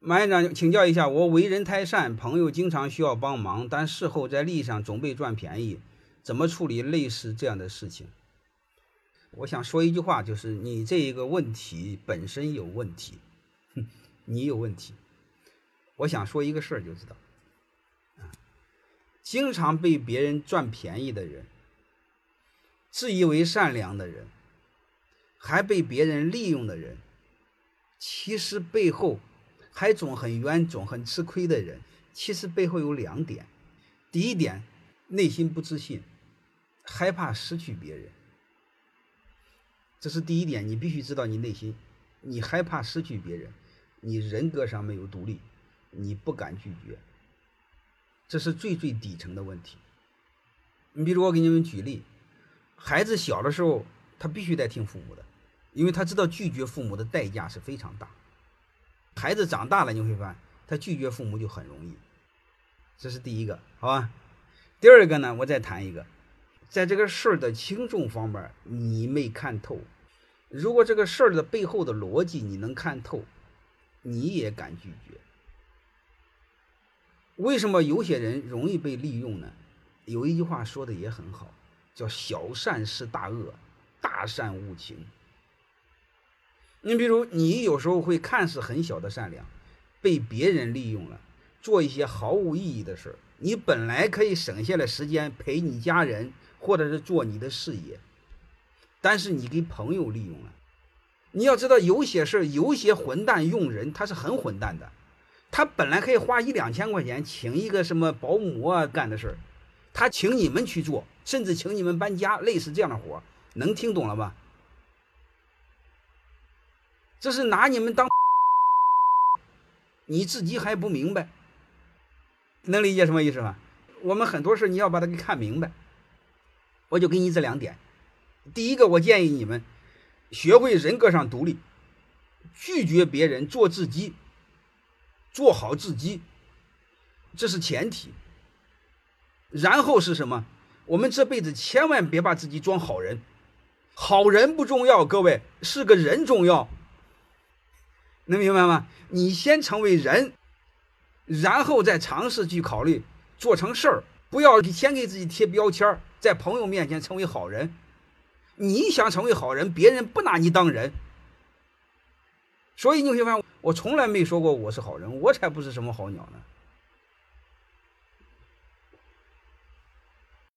马院长，请教一下，我为人太善，朋友经常需要帮忙，但事后在利益上总被赚便宜，怎么处理类似这样的事情？我想说一句话，就是你这一个问题本身有问题，哼 你有问题。我想说一个事儿就知道，啊，经常被别人赚便宜的人，自以为善良的人，还被别人利用的人，其实背后。还总很冤，总很吃亏的人，其实背后有两点。第一点，内心不自信，害怕失去别人。这是第一点，你必须知道你内心，你害怕失去别人，你人格上没有独立，你不敢拒绝。这是最最底层的问题。你比如我给你们举例，孩子小的时候，他必须得听父母的，因为他知道拒绝父母的代价是非常大。孩子长大了，你会发现他拒绝父母就很容易，这是第一个，好吧？第二个呢，我再谈一个，在这个事儿的轻重方面你没看透。如果这个事儿的背后的逻辑你能看透，你也敢拒绝。为什么有些人容易被利用呢？有一句话说的也很好，叫“小善是大恶，大善无情”。你比如，你有时候会看似很小的善良，被别人利用了，做一些毫无意义的事儿。你本来可以省下来时间陪你家人，或者是做你的事业，但是你给朋友利用了。你要知道，有些事儿，有些混蛋用人，他是很混蛋的。他本来可以花一两千块钱请一个什么保姆啊干的事儿，他请你们去做，甚至请你们搬家，类似这样的活儿，能听懂了吧？这是拿你们当，你自己还不明白，能理解什么意思吗？我们很多事你要把它给看明白。我就给你这两点：第一个，我建议你们学会人格上独立，拒绝别人，做自己，做好自己，这是前提。然后是什么？我们这辈子千万别把自己装好人，好人不重要，各位是个人重要。能明白吗？你先成为人，然后再尝试去考虑做成事儿。不要先给自己贴标签，在朋友面前成为好人。你想成为好人，别人不拿你当人。所以你会发现，我从来没说过我是好人，我才不是什么好鸟呢。